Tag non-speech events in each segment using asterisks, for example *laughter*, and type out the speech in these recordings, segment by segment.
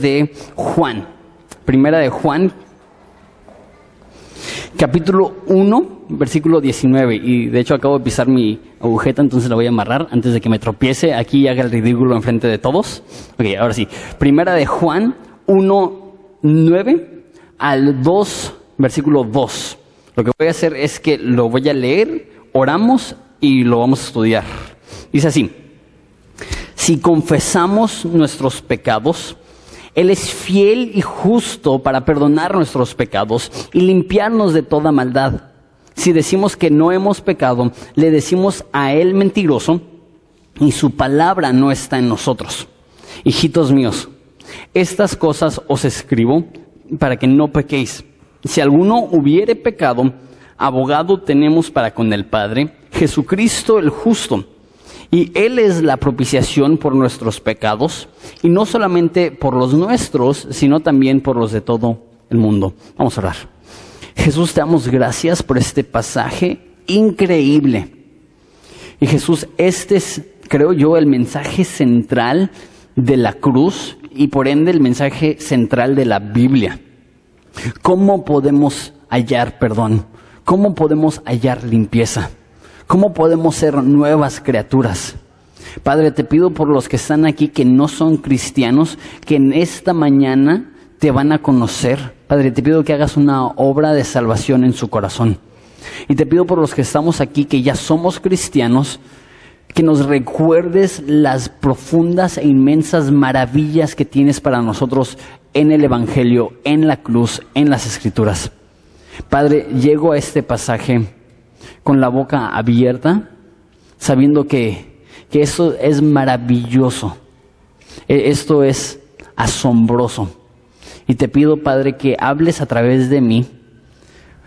de Juan. Primera de Juan, capítulo 1, versículo 19. Y de hecho acabo de pisar mi agujeta, entonces la voy a amarrar antes de que me tropiece aquí y haga el ridículo enfrente de todos. Ok, ahora sí. Primera de Juan 1, 9 al 2, versículo 2. Lo que voy a hacer es que lo voy a leer, oramos y lo vamos a estudiar. Dice así, si confesamos nuestros pecados, Él es fiel y justo para perdonar nuestros pecados y limpiarnos de toda maldad. Si decimos que no hemos pecado, le decimos a Él mentiroso y su palabra no está en nosotros. Hijitos míos, estas cosas os escribo para que no pequéis. Si alguno hubiere pecado, abogado tenemos para con el Padre, Jesucristo el justo. Y Él es la propiciación por nuestros pecados, y no solamente por los nuestros, sino también por los de todo el mundo. Vamos a orar. Jesús, te damos gracias por este pasaje increíble. Y Jesús, este es, creo yo, el mensaje central de la cruz y por ende el mensaje central de la Biblia. ¿Cómo podemos hallar perdón? ¿Cómo podemos hallar limpieza? ¿Cómo podemos ser nuevas criaturas? Padre, te pido por los que están aquí que no son cristianos, que en esta mañana te van a conocer. Padre, te pido que hagas una obra de salvación en su corazón. Y te pido por los que estamos aquí, que ya somos cristianos, que nos recuerdes las profundas e inmensas maravillas que tienes para nosotros en el Evangelio, en la cruz, en las Escrituras. Padre, llego a este pasaje con la boca abierta, sabiendo que, que esto es maravilloso, e, esto es asombroso. Y te pido, Padre, que hables a través de mí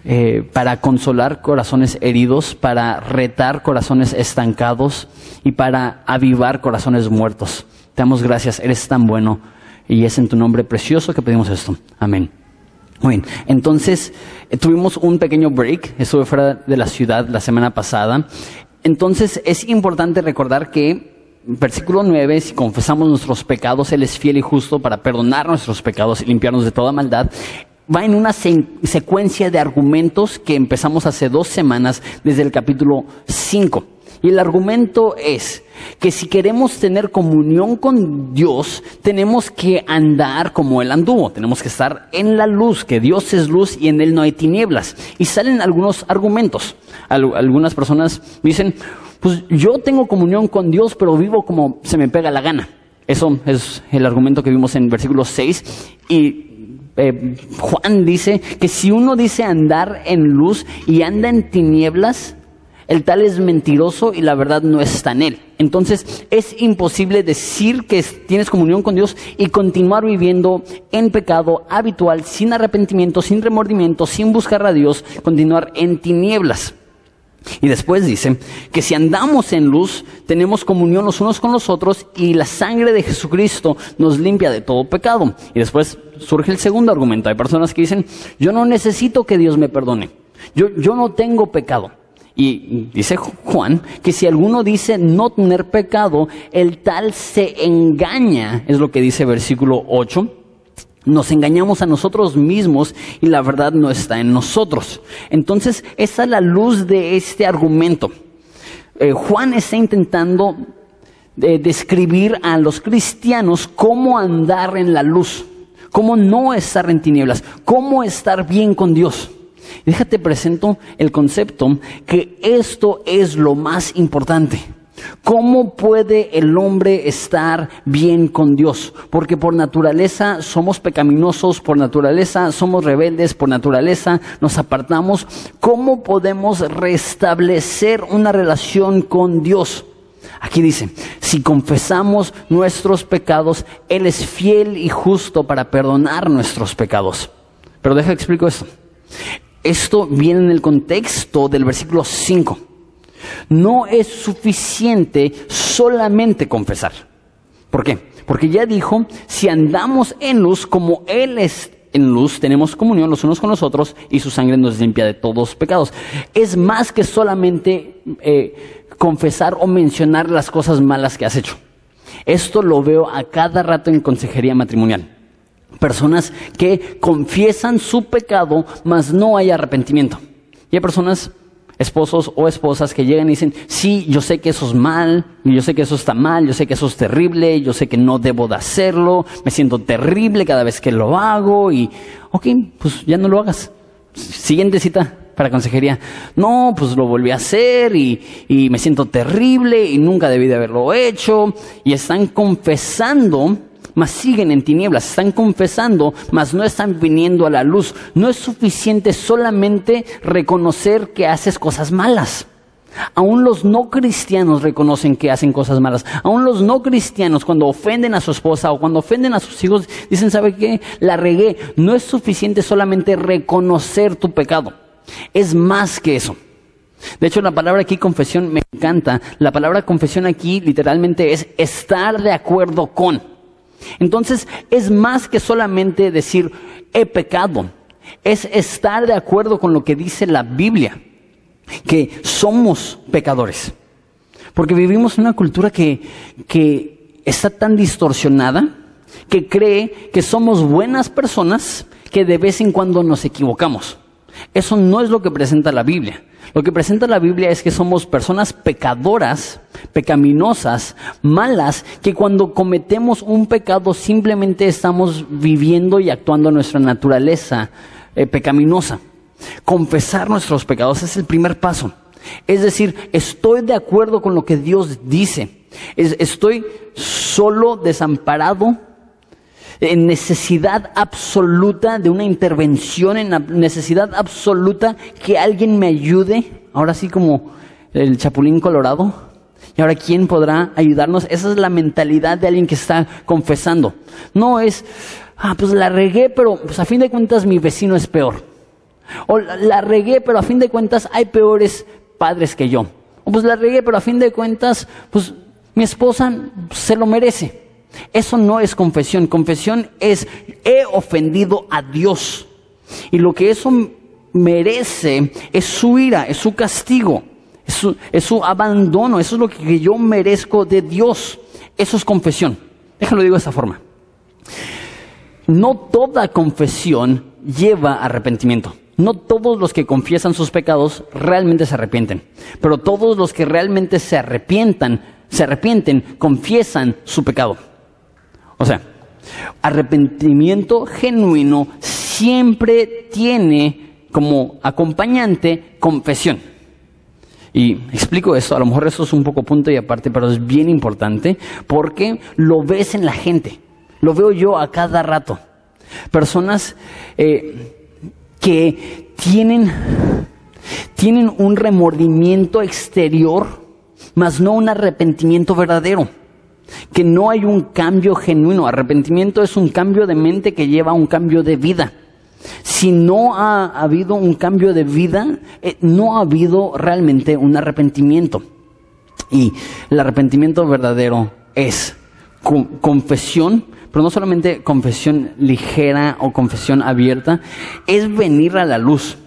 eh, para consolar corazones heridos, para retar corazones estancados y para avivar corazones muertos. Te damos gracias, eres tan bueno y es en tu nombre precioso que pedimos esto. Amén. Muy bien, entonces eh, tuvimos un pequeño break, estuve fuera de la ciudad la semana pasada. Entonces es importante recordar que versículo 9, si confesamos nuestros pecados, Él es fiel y justo para perdonar nuestros pecados y limpiarnos de toda maldad. Va en una secuencia de argumentos que empezamos hace dos semanas desde el capítulo 5. Y el argumento es que si queremos tener comunión con Dios, tenemos que andar como Él anduvo, tenemos que estar en la luz, que Dios es luz y en Él no hay tinieblas. Y salen algunos argumentos. Algunas personas dicen, pues yo tengo comunión con Dios, pero vivo como se me pega la gana. Eso es el argumento que vimos en versículo 6. Y eh, Juan dice que si uno dice andar en luz y anda en tinieblas, el tal es mentiroso y la verdad no está en él. Entonces es imposible decir que tienes comunión con Dios y continuar viviendo en pecado habitual, sin arrepentimiento, sin remordimiento, sin buscar a Dios, continuar en tinieblas. Y después dice que si andamos en luz, tenemos comunión los unos con los otros y la sangre de Jesucristo nos limpia de todo pecado. Y después surge el segundo argumento. Hay personas que dicen, yo no necesito que Dios me perdone. Yo, yo no tengo pecado. Y dice Juan que si alguno dice no tener pecado, el tal se engaña, es lo que dice versículo 8. Nos engañamos a nosotros mismos y la verdad no está en nosotros. Entonces, esa es la luz de este argumento. Eh, Juan está intentando eh, describir a los cristianos cómo andar en la luz, cómo no estar en tinieblas, cómo estar bien con Dios. Déjate presento el concepto que esto es lo más importante. ¿Cómo puede el hombre estar bien con Dios? Porque por naturaleza somos pecaminosos, por naturaleza somos rebeldes, por naturaleza nos apartamos. ¿Cómo podemos restablecer una relación con Dios? Aquí dice, si confesamos nuestros pecados, Él es fiel y justo para perdonar nuestros pecados. Pero deja explico esto. Esto viene en el contexto del versículo 5. No es suficiente solamente confesar. ¿Por qué? Porque ya dijo, si andamos en luz como Él es en luz, tenemos comunión los unos con los otros y su sangre nos limpia de todos pecados. Es más que solamente eh, confesar o mencionar las cosas malas que has hecho. Esto lo veo a cada rato en consejería matrimonial. Personas que confiesan su pecado, mas no hay arrepentimiento. Y hay personas, esposos o esposas, que llegan y dicen, sí, yo sé que eso es mal, yo sé que eso está mal, yo sé que eso es terrible, yo sé que no debo de hacerlo, me siento terrible cada vez que lo hago y, ok, pues ya no lo hagas. Siguiente cita para consejería. No, pues lo volví a hacer y, y me siento terrible y nunca debí de haberlo hecho. Y están confesando mas siguen en tinieblas, están confesando, mas no están viniendo a la luz. No es suficiente solamente reconocer que haces cosas malas. Aún los no cristianos reconocen que hacen cosas malas. Aún los no cristianos cuando ofenden a su esposa o cuando ofenden a sus hijos dicen, ¿sabe qué? La regué. No es suficiente solamente reconocer tu pecado. Es más que eso. De hecho, la palabra aquí confesión me encanta. La palabra confesión aquí literalmente es estar de acuerdo con. Entonces es más que solamente decir he pecado, es estar de acuerdo con lo que dice la Biblia, que somos pecadores. Porque vivimos en una cultura que, que está tan distorsionada que cree que somos buenas personas que de vez en cuando nos equivocamos. Eso no es lo que presenta la Biblia. Lo que presenta la Biblia es que somos personas pecadoras, pecaminosas, malas, que cuando cometemos un pecado simplemente estamos viviendo y actuando nuestra naturaleza eh, pecaminosa. Confesar nuestros pecados es el primer paso. Es decir, estoy de acuerdo con lo que Dios dice. estoy solo, desamparado, en necesidad absoluta de una intervención, en necesidad absoluta que alguien me ayude, ahora sí como el chapulín colorado. Y ahora, ¿quién podrá ayudarnos? Esa es la mentalidad de alguien que está confesando. No es, ah, pues la regué, pero pues a fin de cuentas mi vecino es peor. O la regué, pero a fin de cuentas hay peores padres que yo. O pues la regué, pero a fin de cuentas, pues mi esposa se lo merece. Eso no es confesión. Confesión es he ofendido a Dios. Y lo que eso merece es su ira, es su castigo, es su, abandono. Eso es lo que yo merezco de Dios. Eso es confesión. Déjalo digo de esta forma. No toda confesión lleva arrepentimiento. No todos los que confiesan sus pecados realmente se arrepienten, pero todos los que realmente se arrepientan, se arrepienten, confiesan su pecado. O sea, arrepentimiento genuino siempre tiene como acompañante confesión. Y explico esto, a lo mejor eso es un poco punto y aparte, pero es bien importante porque lo ves en la gente, lo veo yo a cada rato. Personas eh, que tienen, tienen un remordimiento exterior, mas no un arrepentimiento verdadero que no hay un cambio genuino. Arrepentimiento es un cambio de mente que lleva a un cambio de vida. Si no ha habido un cambio de vida, eh, no ha habido realmente un arrepentimiento. Y el arrepentimiento verdadero es confesión, pero no solamente confesión ligera o confesión abierta, es venir a la luz.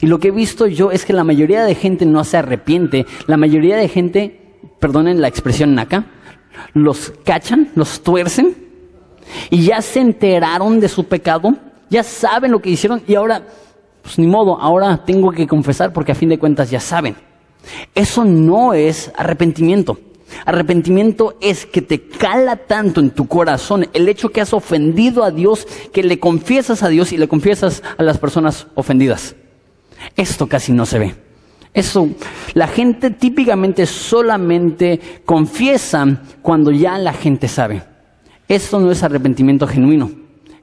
Y lo que he visto yo es que la mayoría de gente no se arrepiente, la mayoría de gente, perdonen la expresión naca, los cachan, los tuercen y ya se enteraron de su pecado, ya saben lo que hicieron y ahora, pues ni modo, ahora tengo que confesar porque a fin de cuentas ya saben. Eso no es arrepentimiento. Arrepentimiento es que te cala tanto en tu corazón el hecho que has ofendido a Dios, que le confiesas a Dios y le confiesas a las personas ofendidas. Esto casi no se ve. Eso, la gente típicamente solamente confiesa cuando ya la gente sabe. Esto no es arrepentimiento genuino.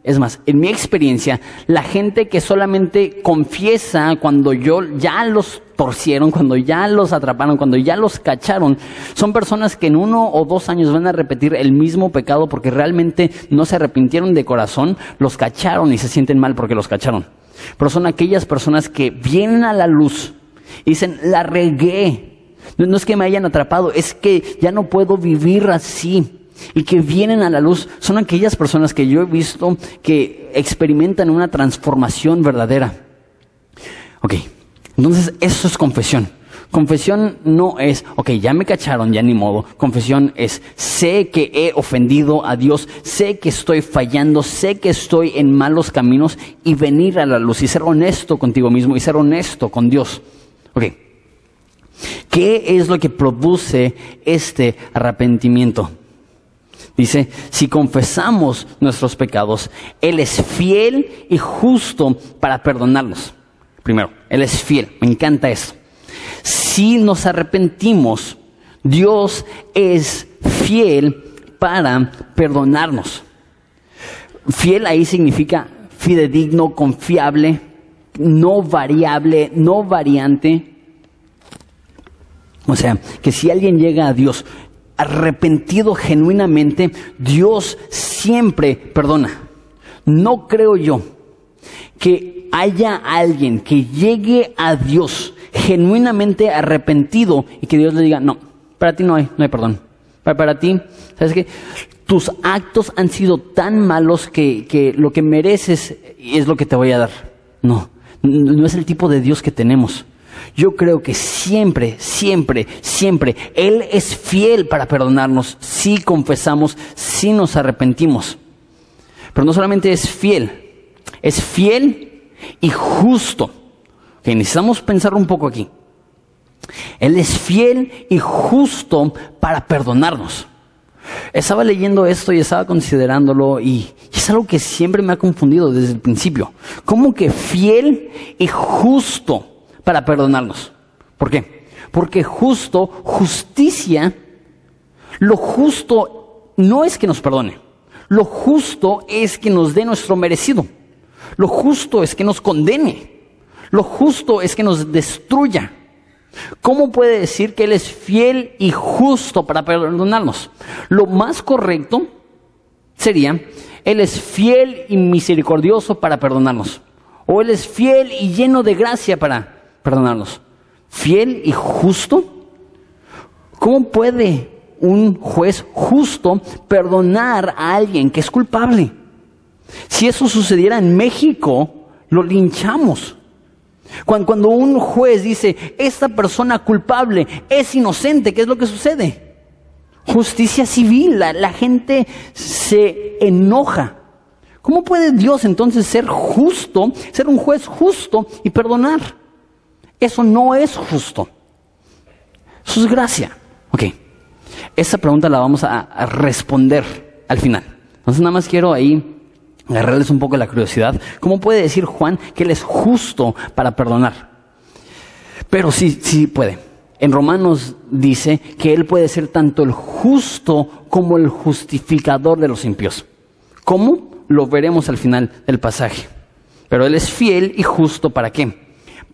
Es más, en mi experiencia, la gente que solamente confiesa cuando yo ya los torcieron, cuando ya los atraparon, cuando ya los cacharon, son personas que en uno o dos años van a repetir el mismo pecado porque realmente no se arrepintieron de corazón, los cacharon y se sienten mal porque los cacharon. Pero son aquellas personas que vienen a la luz dicen, la regué. No, es que me hayan atrapado, es que ya no puedo vivir así. Y que vienen a la luz son aquellas personas que yo he visto que experimentan una transformación verdadera. Ok, entonces eso es confesión. Confesión no es, ok, ya me cacharon, ya ni modo. Confesión es, sé que he ofendido a Dios, sé que estoy fallando, sé que estoy en malos caminos y venir a la luz y ser honesto contigo mismo y ser honesto con Dios. Ok. ¿Qué es lo que produce este arrepentimiento? Dice, si confesamos nuestros pecados, Él es fiel y justo para perdonarnos. Primero, Él es fiel, me encanta eso. Si nos arrepentimos, Dios es fiel para perdonarnos. Fiel ahí significa fidedigno, confiable, no variable, no variante. O sea, que si alguien llega a Dios arrepentido genuinamente, Dios siempre perdona. No creo yo que haya alguien que llegue a Dios genuinamente arrepentido y que Dios le diga, no, para ti no hay, no hay perdón. Para, para ti, ¿sabes qué? Tus actos han sido tan malos que, que lo que mereces es lo que te voy a dar. No, no es el tipo de Dios que tenemos. Yo creo que siempre, siempre, siempre Él es fiel para perdonarnos si confesamos, si nos arrepentimos. Pero no solamente es fiel, es fiel y justo. Que necesitamos pensar un poco aquí. Él es fiel y justo para perdonarnos. Estaba leyendo esto y estaba considerándolo y, es algo que siempre me ha confundido desde el principio. ¿Cómo que fiel y justo? para perdonarnos. ¿Por qué? Porque justo, justicia, lo justo no es que nos perdone. Lo justo es que nos dé nuestro merecido. Lo justo es que nos condene. Lo justo es que nos destruya. ¿Cómo puede decir que Él es fiel y justo para perdonarnos? Lo más correcto sería, Él es fiel y misericordioso para perdonarnos. O Él es fiel y lleno de gracia para perdonarnos. Fiel y justo. ¿Cómo puede un juez justo perdonar a alguien que es culpable? Si eso sucediera en México, lo linchamos. Cuando, un juez dice, esta persona culpable es inocente, ¿qué es lo que sucede? Justicia civil, la gente se enoja. ¿Cómo puede Dios entonces ser justo, ser un juez justo y perdonar? Eso no es justo. Eso es gracia. Ok. Esa pregunta la vamos a, responder al final. Entonces nada más quiero ahí agarrarles un poco la curiosidad. ¿Cómo puede decir Juan que Él es justo para perdonar? Pero sí, sí puede. En Romanos dice que Él puede ser tanto el justo como el justificador de los impíos. ¿Cómo? Lo veremos al final del pasaje. Pero Él es fiel y justo para qué?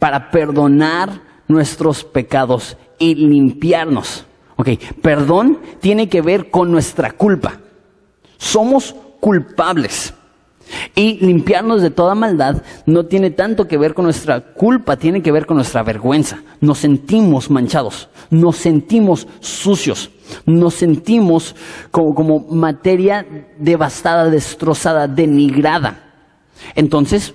para perdonar nuestros pecados y limpiarnos. Ok, perdón tiene que ver con nuestra culpa. Somos culpables. Y limpiarnos de toda maldad no tiene tanto que ver con nuestra culpa, tiene que ver con nuestra vergüenza. Nos sentimos manchados, nos sentimos sucios, nos sentimos como, como materia devastada, destrozada, denigrada. Entonces,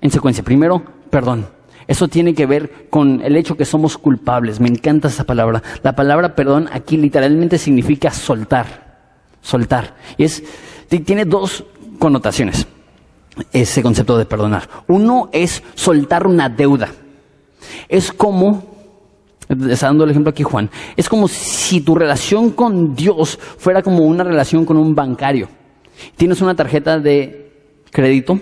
en secuencia, primero, perdón. Eso tiene que ver con el hecho que somos culpables. Me encanta esa palabra. La palabra perdón aquí literalmente significa soltar. Soltar. Y es, tiene dos connotaciones ese concepto de perdonar. Uno es soltar una deuda. Es como, está dando el ejemplo aquí Juan, es como si tu relación con Dios fuera como una relación con un bancario. Tienes una tarjeta de crédito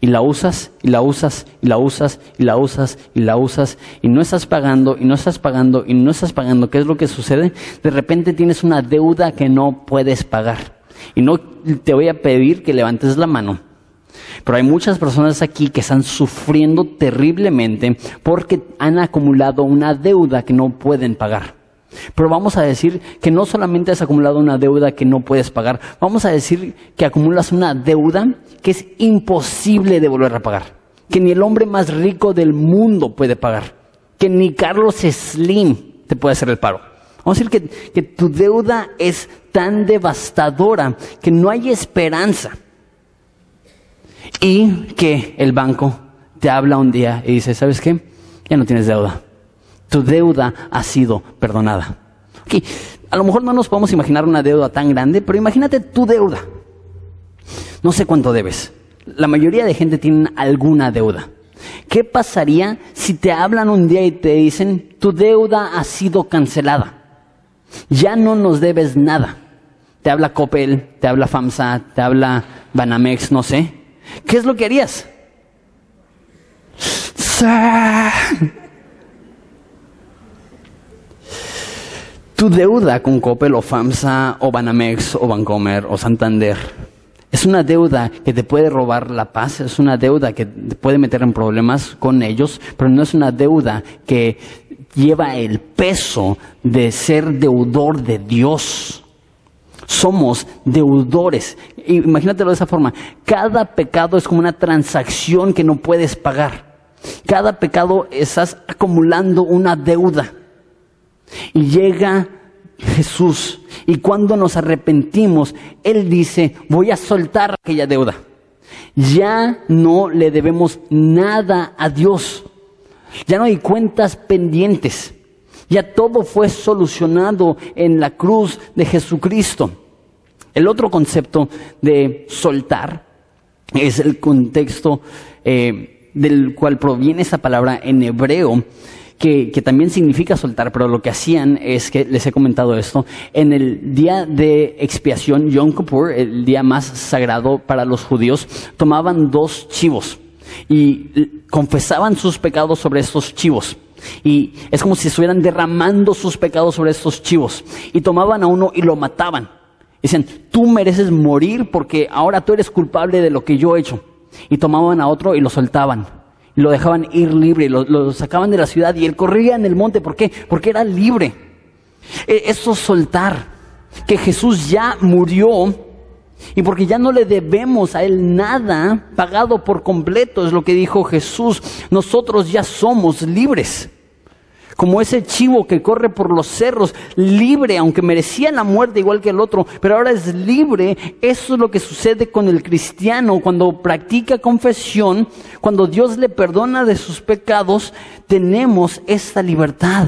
y la usas y la usas y la usas y la usas y la usas y no estás pagando y no estás pagando y no estás pagando, ¿qué es lo que sucede? De repente tienes una deuda que no puedes pagar. Y no te voy a pedir que levantes la mano. Pero hay muchas personas aquí que están sufriendo terriblemente porque han acumulado una deuda que no pueden pagar. Pero vamos a decir que no solamente has acumulado una deuda que no puedes pagar, vamos a decir que acumulas una deuda que es imposible de volver a pagar, que ni el hombre más rico del mundo puede pagar, que ni Carlos Slim te puede hacer el paro. Vamos a decir que, que tu deuda es tan devastadora que no hay esperanza y que el banco te habla un día y dice, ¿sabes qué? Ya no tienes deuda Tu deuda ha sido perdonada. Okay. A lo mejor no nos podemos imaginar una deuda tan grande, pero imagínate tu deuda. No sé cuánto debes. La mayoría de gente tiene alguna deuda. ¿Qué pasaría si te hablan un día y te dicen, tu deuda ha sido cancelada? Ya no nos debes nada. Te habla Coppel, te habla FAMSA, te habla Banamex, no sé. ¿Qué es lo que harías? Tu deuda con Coppel o FAMSA o Banamex o Bancomer o Santander es una deuda que te puede robar la paz, es una deuda que te puede meter en problemas con ellos, pero no es una deuda que lleva el peso de ser deudor de Dios. Somos deudores. Imagínatelo de esa forma. Cada pecado es como una transacción que no puedes pagar. Cada pecado estás acumulando una deuda. Y llega Jesús. Y cuando nos arrepentimos, Él dice, voy a soltar aquella deuda. Ya no le debemos nada a Dios. Ya no hay cuentas pendientes. Ya todo fue solucionado en la cruz de Jesucristo. El otro concepto de soltar es el contexto eh, del cual proviene esa palabra en hebreo que, también significa soltar, pero lo que hacían es que, les he comentado esto, en el día de expiación, Yom Kippur, el día más sagrado para los judíos, tomaban dos chivos y confesaban sus pecados sobre estos chivos. Y es como si estuvieran derramando sus pecados sobre estos chivos. Y tomaban a uno y lo mataban. Dicen, tú mereces morir porque ahora tú eres culpable de lo que yo he hecho. Y tomaban a otro y lo soltaban lo dejaban ir libre, lo, sacaban de la ciudad y él corría en el monte. ¿Por qué? Porque era libre. E, eso soltar, que Jesús ya murió y porque ya no le debemos a Él nada pagado por completo, es lo que dijo Jesús. Nosotros ya somos libres como ese chivo que corre por los cerros, libre, aunque merecía la muerte igual que el otro, pero ahora es libre. Eso es lo que sucede con el cristiano cuando practica confesión, cuando Dios le perdona de sus pecados, tenemos esta libertad.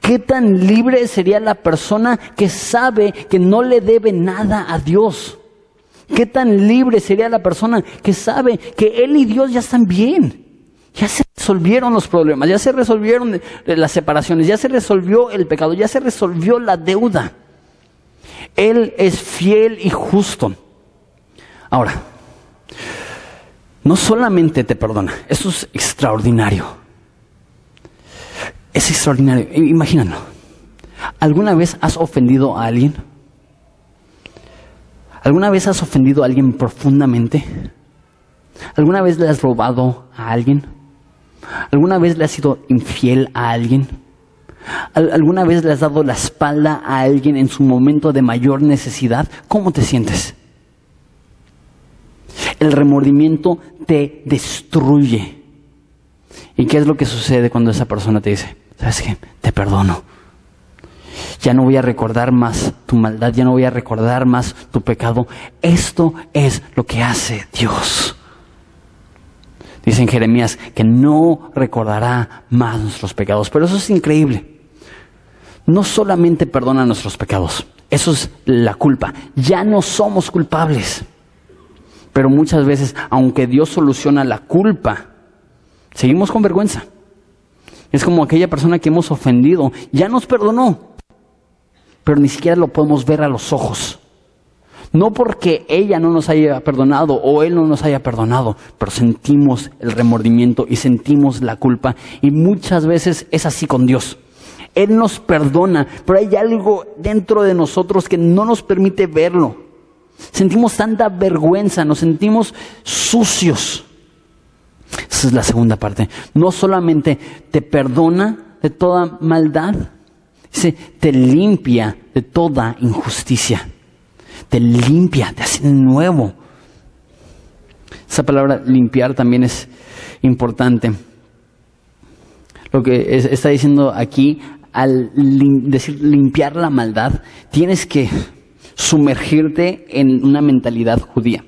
¿Qué tan libre sería la persona que sabe que no le debe nada a Dios? ¿Qué tan libre sería la persona que sabe que él y Dios ya están bien? Ya se resolvieron los problemas, ya se resolvieron las separaciones, ya se resolvió el pecado, ya se resolvió la deuda. Él es fiel y justo. Ahora, no solamente te perdona, eso es extraordinario. Es extraordinario. Imagínalo. ¿Alguna vez has ofendido a alguien? ¿Alguna vez has ofendido a alguien profundamente? ¿Alguna vez le has robado a alguien? ¿Alguna vez le has sido infiel a alguien? ¿Alguna vez le has dado la espalda a alguien en su momento de mayor necesidad? ¿Cómo te sientes? El remordimiento te destruye. ¿Y qué es lo que sucede cuando esa persona te dice, sabes qué, te perdono? Ya no voy a recordar más tu maldad, ya no voy a recordar más tu pecado. Esto es lo que hace Dios. Dice en Jeremías que no recordará más nuestros pecados. Pero eso es increíble. No solamente perdona nuestros pecados, eso es la culpa. Ya no somos culpables. Pero muchas veces, aunque Dios soluciona la culpa, seguimos con vergüenza. Es como aquella persona que hemos ofendido, ya nos perdonó, pero ni siquiera lo podemos ver a los ojos. No porque ella no nos haya perdonado o él no nos haya perdonado, pero sentimos el remordimiento y sentimos la culpa. Y muchas veces es así con Dios. Él nos perdona, pero hay algo dentro de nosotros que no nos permite verlo. Sentimos tanta vergüenza, nos sentimos sucios. Esa es la segunda parte. No solamente te perdona de toda maldad, dice, te limpia de toda injusticia te limpia, te hace nuevo. Esa palabra limpiar también es importante. Lo que está diciendo aquí, al decir limpiar la maldad, tienes que sumergirte en una mentalidad judía.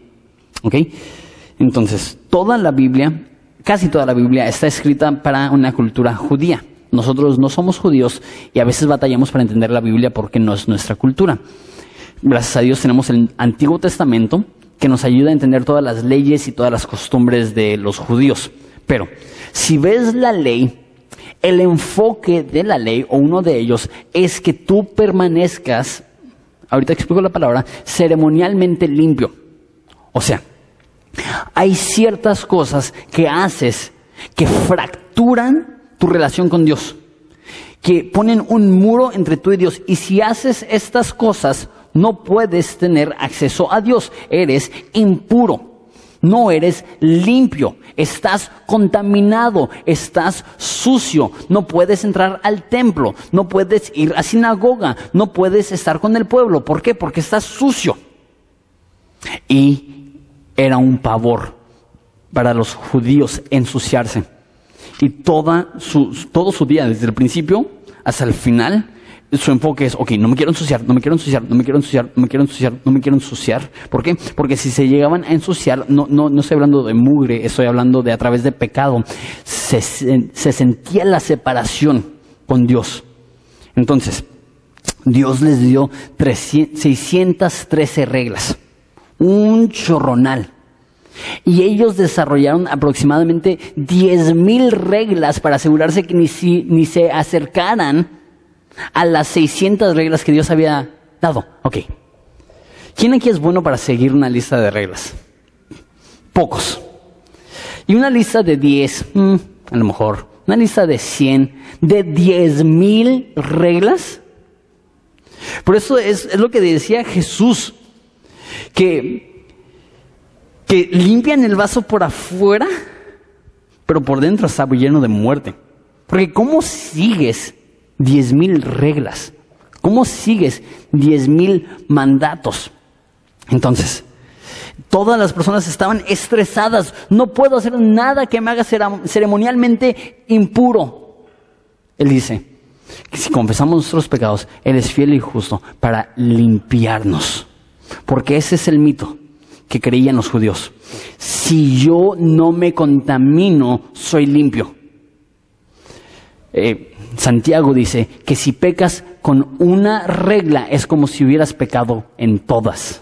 ¿Ok? Entonces, toda la Biblia, casi toda la Biblia está escrita para una cultura judía. nosotros no somos judíos y a veces batallamos para entender la Biblia porque no es nuestra cultura. Gracias a Dios tenemos el Antiguo Testamento que nos ayuda a entender todas las leyes y todas las costumbres de los judíos. Pero si ves la ley, el enfoque de la ley, o uno de ellos, es que tú permanezcas, ahorita explico la palabra, ceremonialmente limpio. O sea, hay ciertas cosas que haces que fracturan tu relación con Dios, que ponen un muro entre tú y Dios. Y si haces estas cosas, no puedes tener acceso a Dios. Eres impuro. No eres limpio, estás contaminado, estás sucio, no puedes entrar al templo, no puedes ir a sinagoga, no puedes estar con el pueblo. ¿Por qué? Porque estás sucio. Y era un pavor para los judíos ensuciarse. Y toda su, todo su día, desde el principio hasta el final, su enfoque es, ok, no me quiero ensuciar, no me quiero ensuciar, no me quiero ensuciar, no me quiero ensuciar, no me quiero ensuciar. ¿Por qué? Porque si se llegaban a ensuciar, no, no, no estoy hablando de mugre, estoy hablando de a través de pecado, se, se sentía la separación con Dios. Entonces, Dios les dio 613 reglas, un chorronal. Y ellos desarrollaron aproximadamente 10.000 reglas para asegurarse que ni, ni se acercaran a las 600 reglas que Dios había dado. Ok. ¿Quién aquí es bueno para seguir una lista de reglas? Pocos. Y una lista de 10, mm, a lo mejor. Una lista de 100, de 10.000 reglas. Por eso es, es lo que decía Jesús, que que limpian el vaso por afuera, pero por dentro está lleno de muerte. Porque ¿cómo sigues diez mil reglas? ¿Cómo sigues diez mil mandatos? Entonces, todas las personas estaban estresadas. No puedo hacer nada que me haga ceremonialmente impuro. Él dice que si confesamos nuestros pecados, Él es fiel y justo para limpiarnos. Porque ese es el mito que creían los judíos. Si yo no me contamino, soy limpio. Eh, Santiago dice que si pecas con una regla es como si hubieras pecado en todas.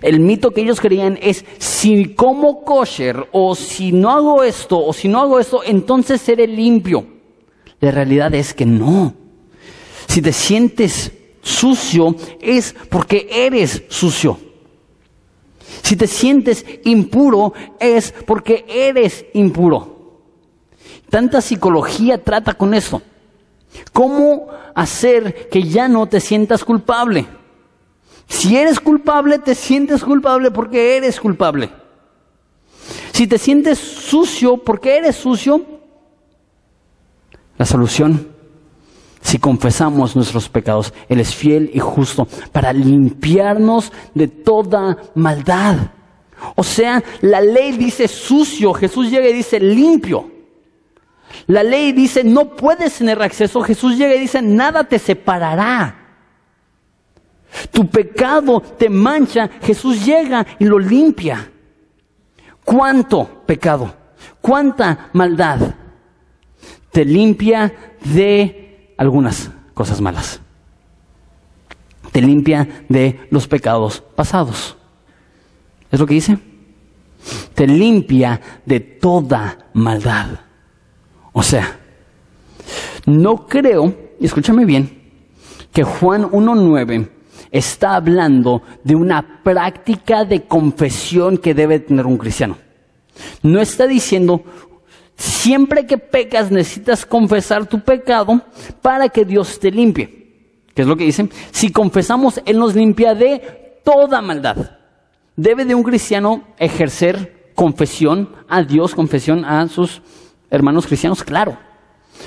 El mito que ellos creían es, si como kosher o si no hago esto o si no hago esto, entonces seré limpio. La realidad es que no. Si te sientes sucio es porque eres sucio. Si te sientes impuro es porque eres impuro. Tanta psicología trata con eso. ¿Cómo hacer que ya no te sientas culpable? Si eres culpable, te sientes culpable porque eres culpable. Si te sientes sucio porque eres sucio, la solución si confesamos nuestros pecados, Él es fiel y justo para limpiarnos de toda maldad. O sea, la ley dice sucio, Jesús llega y dice limpio. La ley dice no puedes tener acceso, Jesús llega y dice nada te separará. Tu pecado te mancha, Jesús llega y lo limpia. ¿Cuánto pecado? ¿Cuánta maldad? Te limpia de algunas cosas malas. Te limpia de los pecados pasados. ¿Es lo que dice? Te limpia de toda maldad. O sea, no creo, escúchame bien, que Juan 1.9 está hablando de una práctica de confesión que debe tener un cristiano. No está diciendo Siempre que pecas necesitas confesar tu pecado para que Dios te limpie. ¿Qué es lo que dicen? Si confesamos, Él nos limpia de toda maldad. ¿Debe de un cristiano ejercer confesión a Dios, confesión a sus hermanos cristianos? Claro.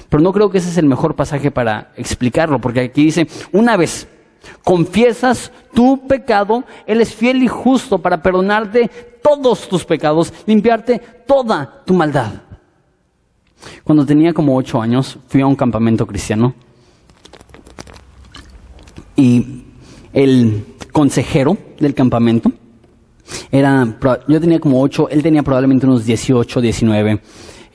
Pero no creo que ese es el mejor pasaje para explicarlo, porque aquí dice, una vez confiesas tu pecado, Él es fiel y justo para perdonarte todos tus pecados, limpiarte toda tu maldad. Cuando tenía como ocho años, fui a un campamento cristiano y el consejero del campamento era, yo tenía como ocho, él tenía probablemente unos 18, 19.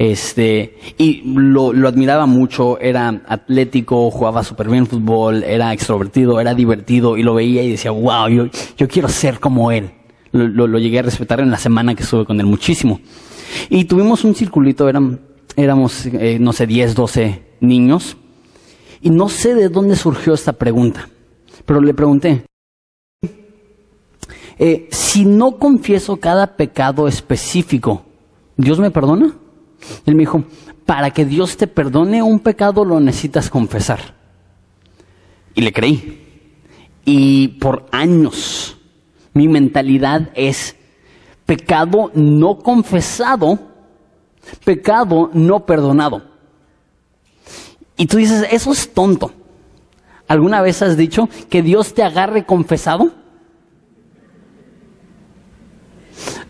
Este, y lo, lo admiraba mucho, era atlético, jugaba súper bien fútbol, era extrovertido, era divertido, y lo veía y decía, wow, yo, yo quiero ser como él. Lo, lo, llegué a respetar en la semana que estuve con él muchísimo. Y tuvimos un circulito, eran, éramos, eh, no sé, 10, 12 niños, y no sé de dónde surgió esta pregunta, pero le pregunté, eh, si no confieso cada pecado específico, ¿Dios me perdona? Él me dijo, para que Dios te perdone un pecado lo necesitas confesar. Y le creí. Y por años mi mentalidad es pecado no confesado, pecado no perdonado. Y tú dices, eso es tonto. ¿Alguna vez has dicho que Dios te agarre confesado?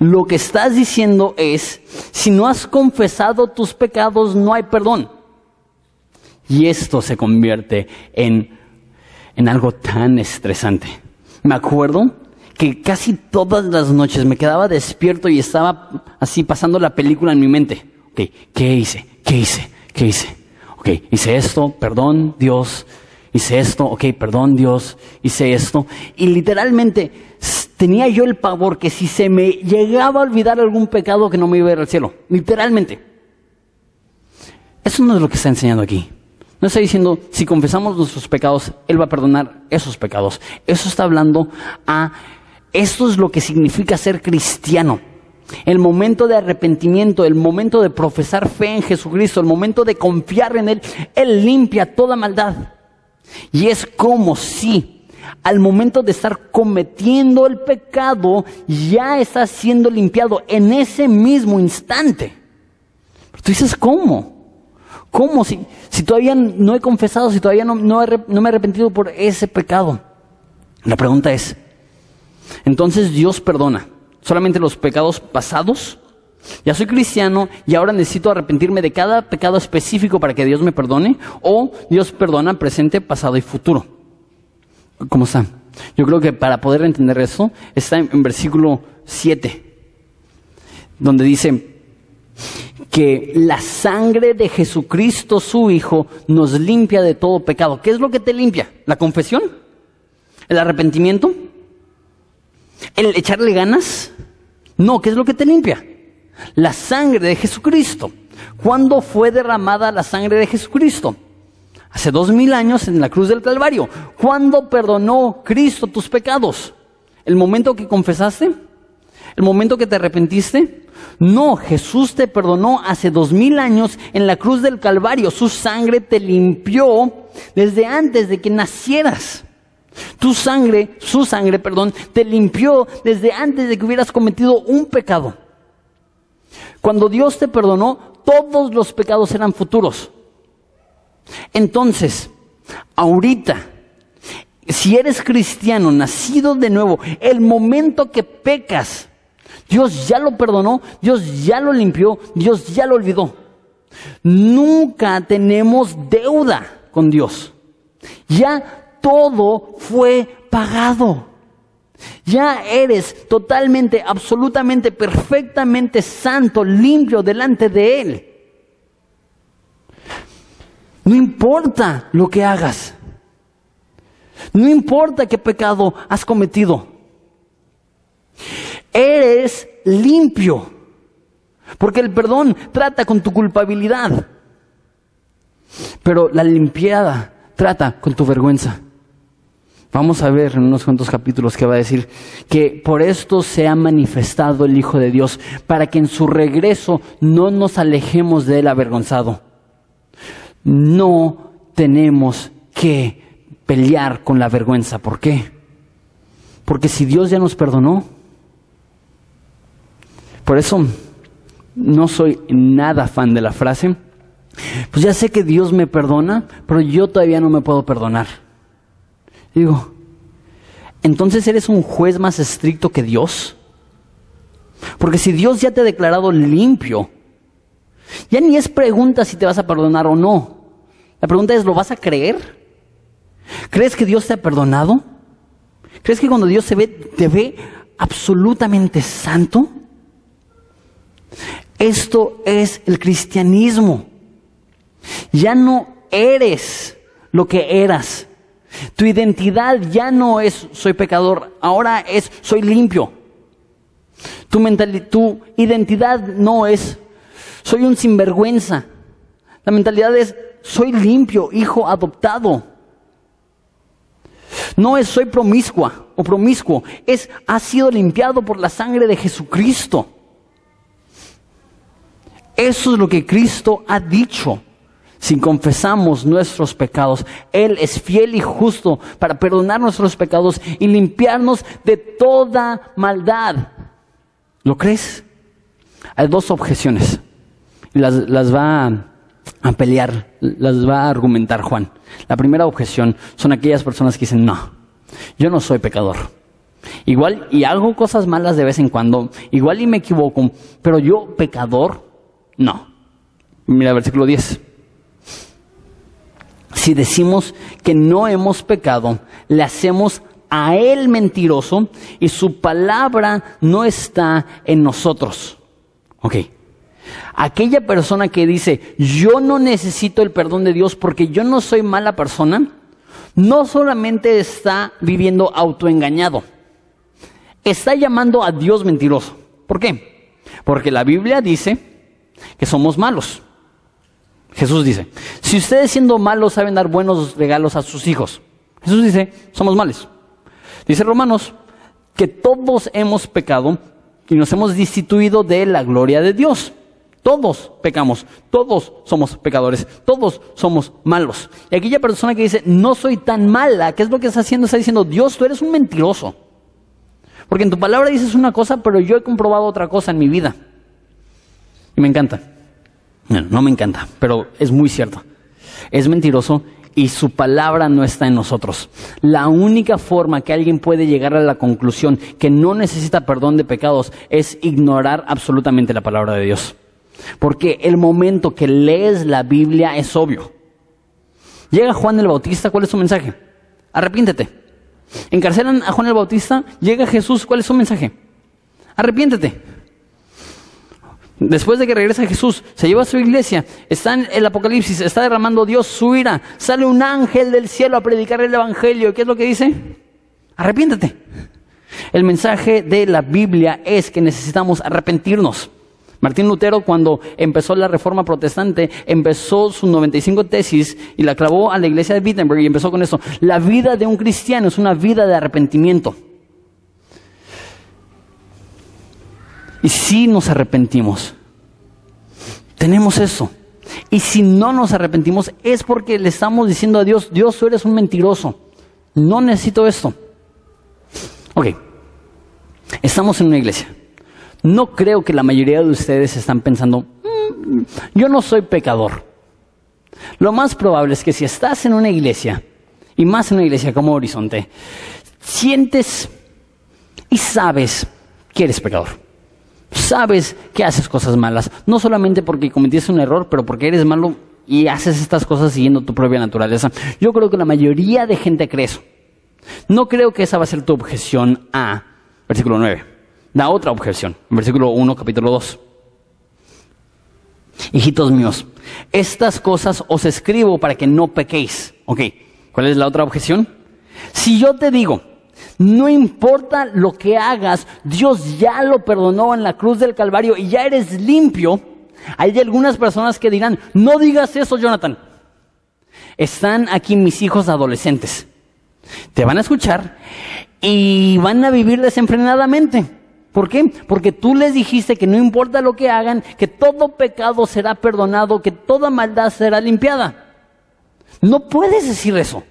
Lo que estás diciendo es, si no has confesado tus pecados, no hay perdón. Y esto se convierte en, en algo tan estresante. Me acuerdo que casi todas las noches me quedaba despierto y estaba así pasando la película en mi mente. Ok, ¿qué hice? ¿Qué hice? ¿Qué hice? Ok, hice esto, perdón, Dios. Hice esto, ok, perdón, Dios. Hice esto. Y literalmente tenía yo el pavor que si se me llegaba a olvidar algún pecado que no me iba a ir al cielo. Literalmente. Eso no es lo que está enseñando aquí. No está diciendo, si confesamos nuestros pecados, Él va a perdonar esos pecados. Eso está hablando a, esto es lo que significa ser cristiano. El momento de arrepentimiento, el momento de profesar fe en Jesucristo, el momento de confiar en Él, Él limpia toda maldad. Y es como si al momento de estar cometiendo el pecado, ya está siendo limpiado en ese mismo instante. Tú dices, ¿cómo? ¿Cómo? Si, si todavía no he confesado, si todavía no, no, no me he arrepentido por ese pecado. La pregunta es, entonces Dios perdona solamente los pecados pasados. Ya soy cristiano y ahora necesito arrepentirme de cada pecado específico para que Dios me perdone. O Dios perdona presente, pasado y futuro. ¿Cómo está? Yo creo que para poder entender eso está en, versículo 7, donde dice que la sangre de Jesucristo su Hijo nos limpia de todo pecado. ¿Qué es lo que te limpia? ¿La confesión? ¿El arrepentimiento? ¿El echarle ganas? No, ¿qué es lo que te limpia? La sangre de Jesucristo. ¿Cuándo fue derramada la sangre de Jesucristo? Hace dos mil años en la cruz del Calvario. ¿Cuándo perdonó Cristo tus pecados? ¿El momento que confesaste? ¿El momento que te arrepentiste? No, Jesús te perdonó hace dos mil años en la cruz del Calvario. Su sangre te limpió desde antes de que nacieras. Tu sangre, su sangre, perdón, te limpió desde antes de que hubieras cometido un pecado. Cuando Dios te perdonó, todos los pecados eran futuros. Entonces, ahorita, si eres cristiano, nacido de nuevo, el momento que pecas, Dios ya lo perdonó, Dios ya lo limpió, Dios ya lo olvidó. Nunca tenemos deuda con Dios. Ya todo fue pagado. Ya eres totalmente, absolutamente, perfectamente santo, limpio delante de Él. No importa lo que hagas. No importa qué pecado has cometido. Eres limpio. Porque el perdón trata con tu culpabilidad. Pero la limpiada trata con tu vergüenza. Vamos a ver en unos cuantos capítulos que va a decir que por esto se ha manifestado el Hijo de Dios, para que en su regreso no nos alejemos de él avergonzado no tenemos que pelear con la vergüenza. ¿Por qué? Porque si Dios ya nos perdonó, por eso no soy nada fan de la frase, pues ya sé que Dios me perdona, pero yo todavía no me puedo perdonar. Digo, entonces eres un juez más estricto que Dios. Porque si Dios ya te ha declarado limpio, ya ni es pregunta si te vas a perdonar o no. La pregunta es, ¿lo vas a creer? ¿Crees que Dios te ha perdonado? ¿Crees que cuando Dios se ve, te ve absolutamente santo? Esto es el cristianismo. Ya no eres lo que eras. Tu identidad ya no es soy pecador, ahora es soy limpio. Tu, tu identidad no es soy un sinvergüenza. La mentalidad es soy limpio, hijo adoptado. No es soy promiscua o promiscuo, es ha sido limpiado por la sangre de Jesucristo. Eso es lo que Cristo ha dicho. Si confesamos nuestros pecados, Él es fiel y justo para perdonar nuestros pecados y limpiarnos de toda maldad. ¿Lo crees? Hay dos objeciones. Las, las va a pelear, las va a argumentar Juan. La primera objeción son aquellas personas que dicen, no, yo no soy pecador. Igual y hago cosas malas de vez en cuando, igual y me equivoco, pero yo pecador, no. Mira versículo 10. Si decimos que no hemos pecado, le hacemos a Él mentiroso y su palabra no está en nosotros. Ok. Aquella persona que dice, yo no necesito el perdón de Dios porque yo no soy mala persona, no solamente está viviendo autoengañado, está llamando a Dios mentiroso. ¿Por qué? Porque la Biblia dice que somos malos. Jesús dice, si ustedes siendo malos saben dar buenos regalos a sus hijos, Jesús dice, somos males. Dice Romanos que todos hemos pecado y nos hemos destituido de la gloria de Dios. Todos pecamos, todos somos pecadores, todos somos malos. Y aquella persona que dice, no soy tan mala, ¿qué es lo que está haciendo? Está diciendo, Dios, tú eres un mentiroso. Porque en tu palabra dices una cosa, pero yo he comprobado otra cosa en mi vida. Y me encanta. No, no me encanta, pero es muy cierto. Es mentiroso y su palabra no está en nosotros. La única forma que alguien puede llegar a la conclusión que no necesita perdón de pecados es ignorar absolutamente la palabra de Dios. Porque el momento que lees la Biblia es obvio. Llega Juan el Bautista, ¿cuál es su mensaje? Arrepiéntete. Encarcelan a Juan el Bautista, llega Jesús, ¿cuál es su mensaje? Arrepiéntete. Después de que regresa Jesús, se lleva a su iglesia, está en el Apocalipsis, está derramando Dios su ira, sale un ángel del cielo a predicar el Evangelio. ¿Qué es lo que dice? Arrepiéntete. El mensaje de la Biblia es que necesitamos arrepentirnos. Martín Lutero, cuando empezó la reforma protestante, empezó sus 95 tesis y la clavó a la iglesia de Wittenberg y empezó con eso. La vida de un cristiano es una vida de arrepentimiento. Y si nos arrepentimos, tenemos eso. Y si no nos arrepentimos es porque le estamos diciendo a Dios, Dios, tú eres un mentiroso. No necesito esto. Ok, estamos en una iglesia. No creo que la mayoría de ustedes están pensando, mm, yo no soy pecador. Lo más probable es que si estás en una iglesia, y más en una iglesia como Horizonte, sientes y sabes que eres pecador. Sabes que haces cosas malas, no solamente porque cometiste un error, pero porque eres malo y haces estas cosas siguiendo tu propia naturaleza. Yo creo que la mayoría de gente cree eso. No creo que esa va a ser tu objeción a versículo 9 da otra objeción, versículo 1, capítulo 2. Hijitos míos, estas cosas os escribo para que no pequéis. Ok, ¿cuál es la otra objeción? Si yo te digo, no importa lo que hagas, Dios ya lo perdonó en la cruz del Calvario y ya eres limpio, hay algunas personas que dirán, no digas eso, Jonathan. Están aquí mis hijos adolescentes. Te van a escuchar y van a vivir desenfrenadamente. ¿Por qué? Porque tú les dijiste que no importa lo que hagan, que todo pecado será perdonado, que toda maldad será limpiada. No puedes decir eso.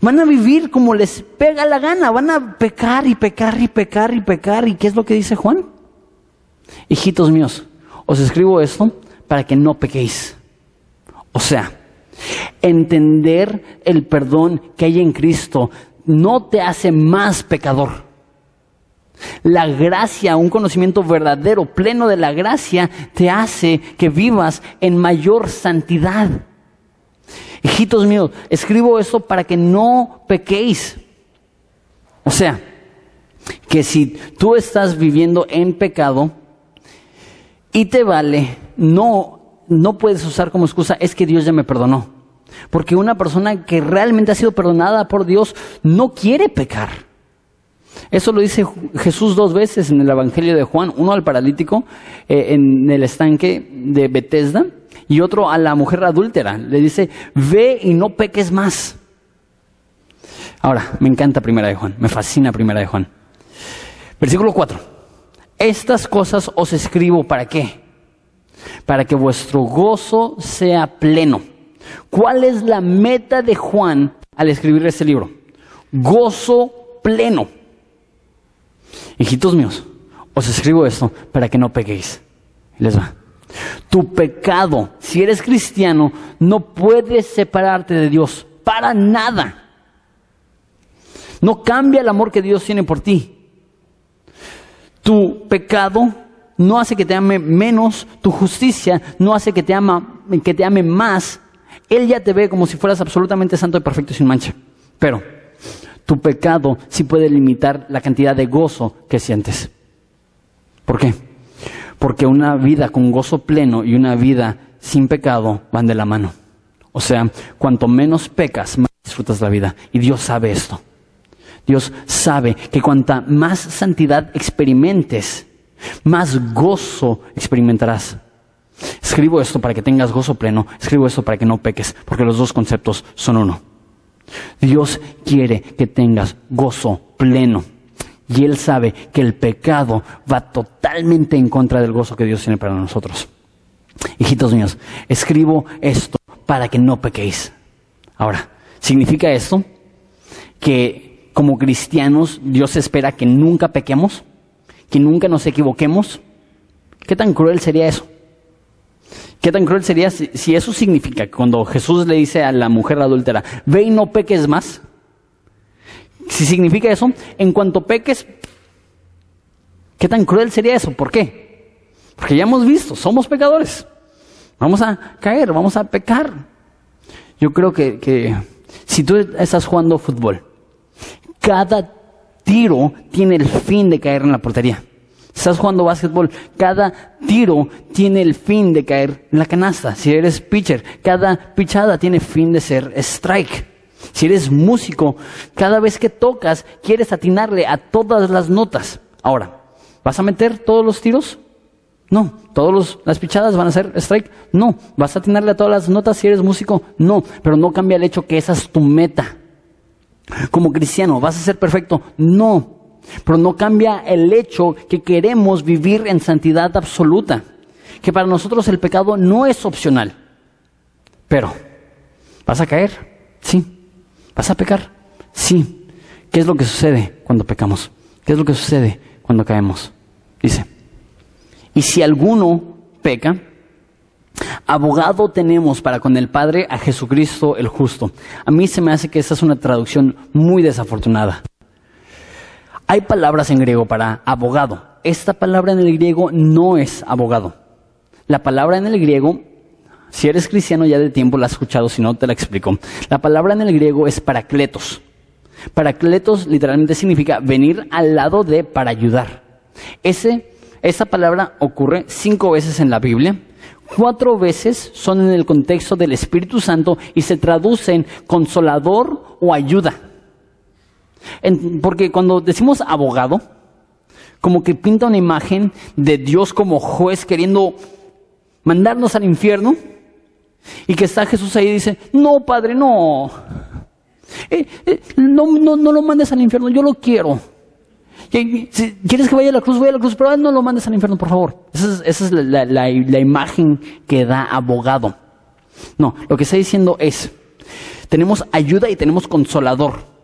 Van a vivir como les pega la gana, van a pecar y pecar y pecar y pecar. ¿Y qué es lo que dice Juan? Hijitos míos, os escribo esto para que no pequéis. O sea, entender el perdón que hay en Cristo no te hace más pecador. La gracia, un conocimiento verdadero, pleno de la gracia, te hace que vivas en mayor santidad. Hijitos míos, escribo esto para que no pequéis. O sea, que si tú estás viviendo en pecado Y te vale, no, no puedes usar como excusa, es que Dios ya me perdonó. Porque una persona que realmente ha sido perdonada por Dios no quiere pecar. Eso lo dice Jesús dos veces en el Evangelio de Juan, uno al paralítico eh, en el estanque de Bethesda y otro a la mujer adúltera. Le dice, ve y no peques más. Ahora, me encanta Primera de Juan, me fascina Primera de Juan. Versículo 4. Estas cosas os escribo para qué? Para que vuestro gozo sea pleno. ¿Cuál es la meta de Juan al escribir este libro? Gozo pleno. Hijitos míos, os escribo esto para que no pequéis. Les va. Tu pecado, si eres cristiano, no puedes separarte de Dios para nada. No cambia el amor que Dios tiene por ti. Tu pecado no hace que te ame menos, tu justicia no hace que te, ama, que te ame más. Él ya te ve como si fueras absolutamente santo y perfecto sin mancha. Pero tu pecado sí puede limitar la cantidad de gozo que sientes. ¿Por qué? Porque una vida con gozo pleno y una vida sin pecado van de la mano. O sea, cuanto menos pecas, más disfrutas la vida. Y Dios sabe esto. Dios sabe que cuanta más santidad experimentes, más gozo experimentarás. Escribo esto para que tengas gozo pleno, escribo esto para que no peques, porque los dos conceptos son uno. Dios quiere que tengas gozo pleno. Y Él sabe que el pecado va totalmente en contra del gozo que Dios tiene para nosotros. Hijitos míos, escribo esto para que no pequéis. Ahora, ¿significa esto que como cristianos Dios espera que nunca pequemos? ¿Que nunca nos equivoquemos? ¿Qué tan cruel sería eso? ¿Qué tan cruel sería si, eso significa que cuando Jesús le dice a la mujer adúltera, ve y no peques más? Si significa eso, en cuanto peques, ¿qué tan cruel sería eso? ¿Por qué? Porque ya hemos visto, somos pecadores. Vamos a caer, vamos a pecar. Yo creo que, que si tú estás jugando fútbol, cada tiro tiene el fin de caer en la portería. Estás jugando básquetbol, cada tiro tiene el fin de caer en la canasta. Si eres pitcher, cada pichada tiene fin de ser strike. Si eres músico, cada vez que tocas quieres atinarle a todas las notas. Ahora, ¿vas a meter todos los tiros? No. ¿Todas las pichadas van a ser strike? No. ¿Vas a atinarle a todas las notas si eres músico? No. Pero no cambia el hecho que esa es tu meta. Como cristiano, ¿vas a ser perfecto? No. Pero no cambia el hecho que queremos vivir en santidad absoluta. Que para nosotros el pecado no es opcional. Pero, ¿vas a caer? Sí. ¿Vas a pecar? Sí. ¿Qué es lo que sucede cuando pecamos? ¿Qué es lo que sucede cuando caemos? Dice, y si alguno peca, abogado tenemos para con el Padre a Jesucristo el justo. A mí se me hace que esa es una traducción muy desafortunada. Hay palabras en griego para abogado. Esta palabra en el griego no es abogado. La palabra en el griego, si eres cristiano ya de tiempo la has escuchado, si no te la explico. La palabra en el griego es paracletos. Paracletos literalmente significa venir al lado de para ayudar. Ese, esa palabra ocurre cinco veces en la Biblia. Cuatro veces son en el contexto del Espíritu Santo y se traducen consolador o ayuda porque cuando decimos abogado, como que pinta una imagen de Dios como juez queriendo mandarnos al infierno y que está Jesús ahí y dice, no, Padre, no. Eh, eh, no, no, no, lo mandes al infierno, yo lo quiero. Si quieres que vaya a la cruz, vaya a la cruz, pero no lo mandes al infierno, por favor. Esa es, la imagen que da abogado. No, lo que está diciendo es, tenemos ayuda y tenemos consolador.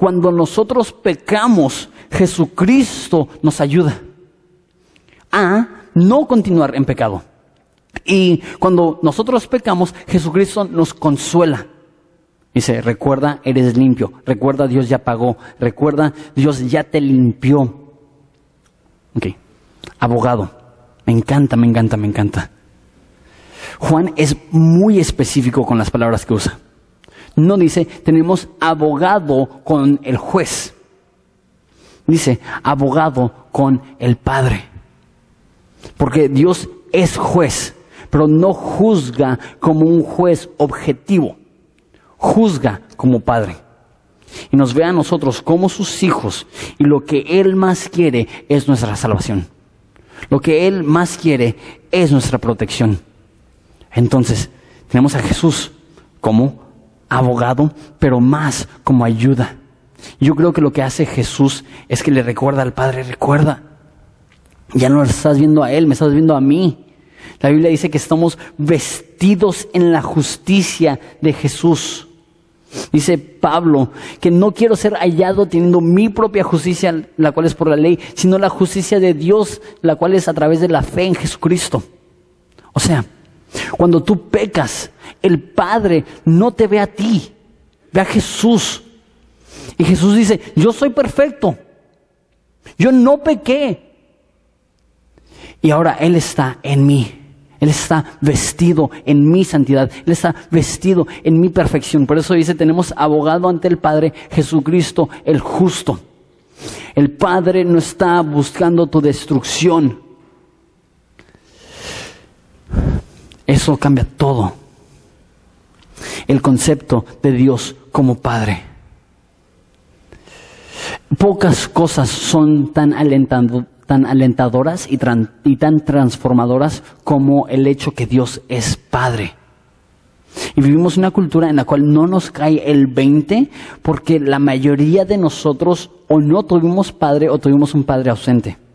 Cuando nosotros pecamos, Jesucristo nos ayuda a no continuar en pecado. Y cuando nosotros pecamos, Jesucristo nos consuela. Dice, recuerda, eres limpio. Recuerda, Dios ya pagó. Recuerda, Dios ya te limpió. Ok. Abogado. Me encanta, me encanta, me encanta. Juan es muy específico con las palabras que usa. No dice, tenemos abogado con el juez. Dice, abogado con el Padre. Porque Dios es juez, pero no juzga como un juez objetivo, juzga como padre. Y nos ve a nosotros como sus hijos y lo que Él más quiere es nuestra salvación. Lo que Él más quiere es nuestra protección. Entonces, tenemos a Jesús como abogado, pero más como ayuda. Yo creo que lo que hace Jesús es que le recuerda al Padre, recuerda, ya no estás viendo a Él, me estás viendo a mí. La Biblia dice que estamos vestidos en la justicia de Jesús. Dice Pablo que no quiero ser hallado teniendo mi propia justicia, la cual es por la ley, sino la justicia de Dios, la cual es a través de la fe en Jesucristo. O sea, cuando tú pecas, el Padre no te ve a ti, ve a Jesús. Y Jesús dice, yo soy perfecto, yo no pequé. Y ahora Él está en mí. Él está vestido en mi santidad. Él está vestido en mi perfección. Por eso dice, tenemos abogado ante el Padre, Jesucristo el justo. El Padre no está buscando tu destrucción. Eso cambia todo. El concepto de Dios como Padre. Pocas cosas son tan alentando, tan alentadoras y, tan transformadoras como el hecho que Dios es Padre. Y vivimos una cultura en la cual no nos cae el 20 porque la mayoría de nosotros o no tuvimos padre o tuvimos un padre ausente.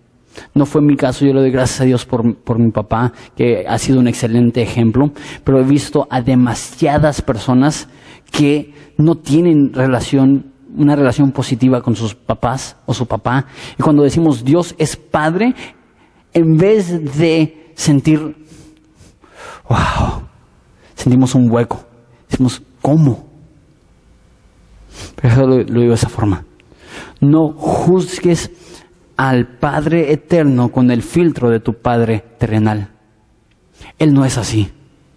No fue mi caso, yo le doy gracias a Dios por, por, mi papá, que ha sido un excelente ejemplo, pero he visto a demasiadas personas que no tienen relación una relación positiva con sus papás o su papá. Y cuando decimos Dios es Padre, en vez de sentir, wow, sentimos un hueco. Decimos, ¿cómo? Pero lo, lo digo de esa forma. No juzgues al Padre eterno con el filtro de tu Padre terrenal. Él no es así.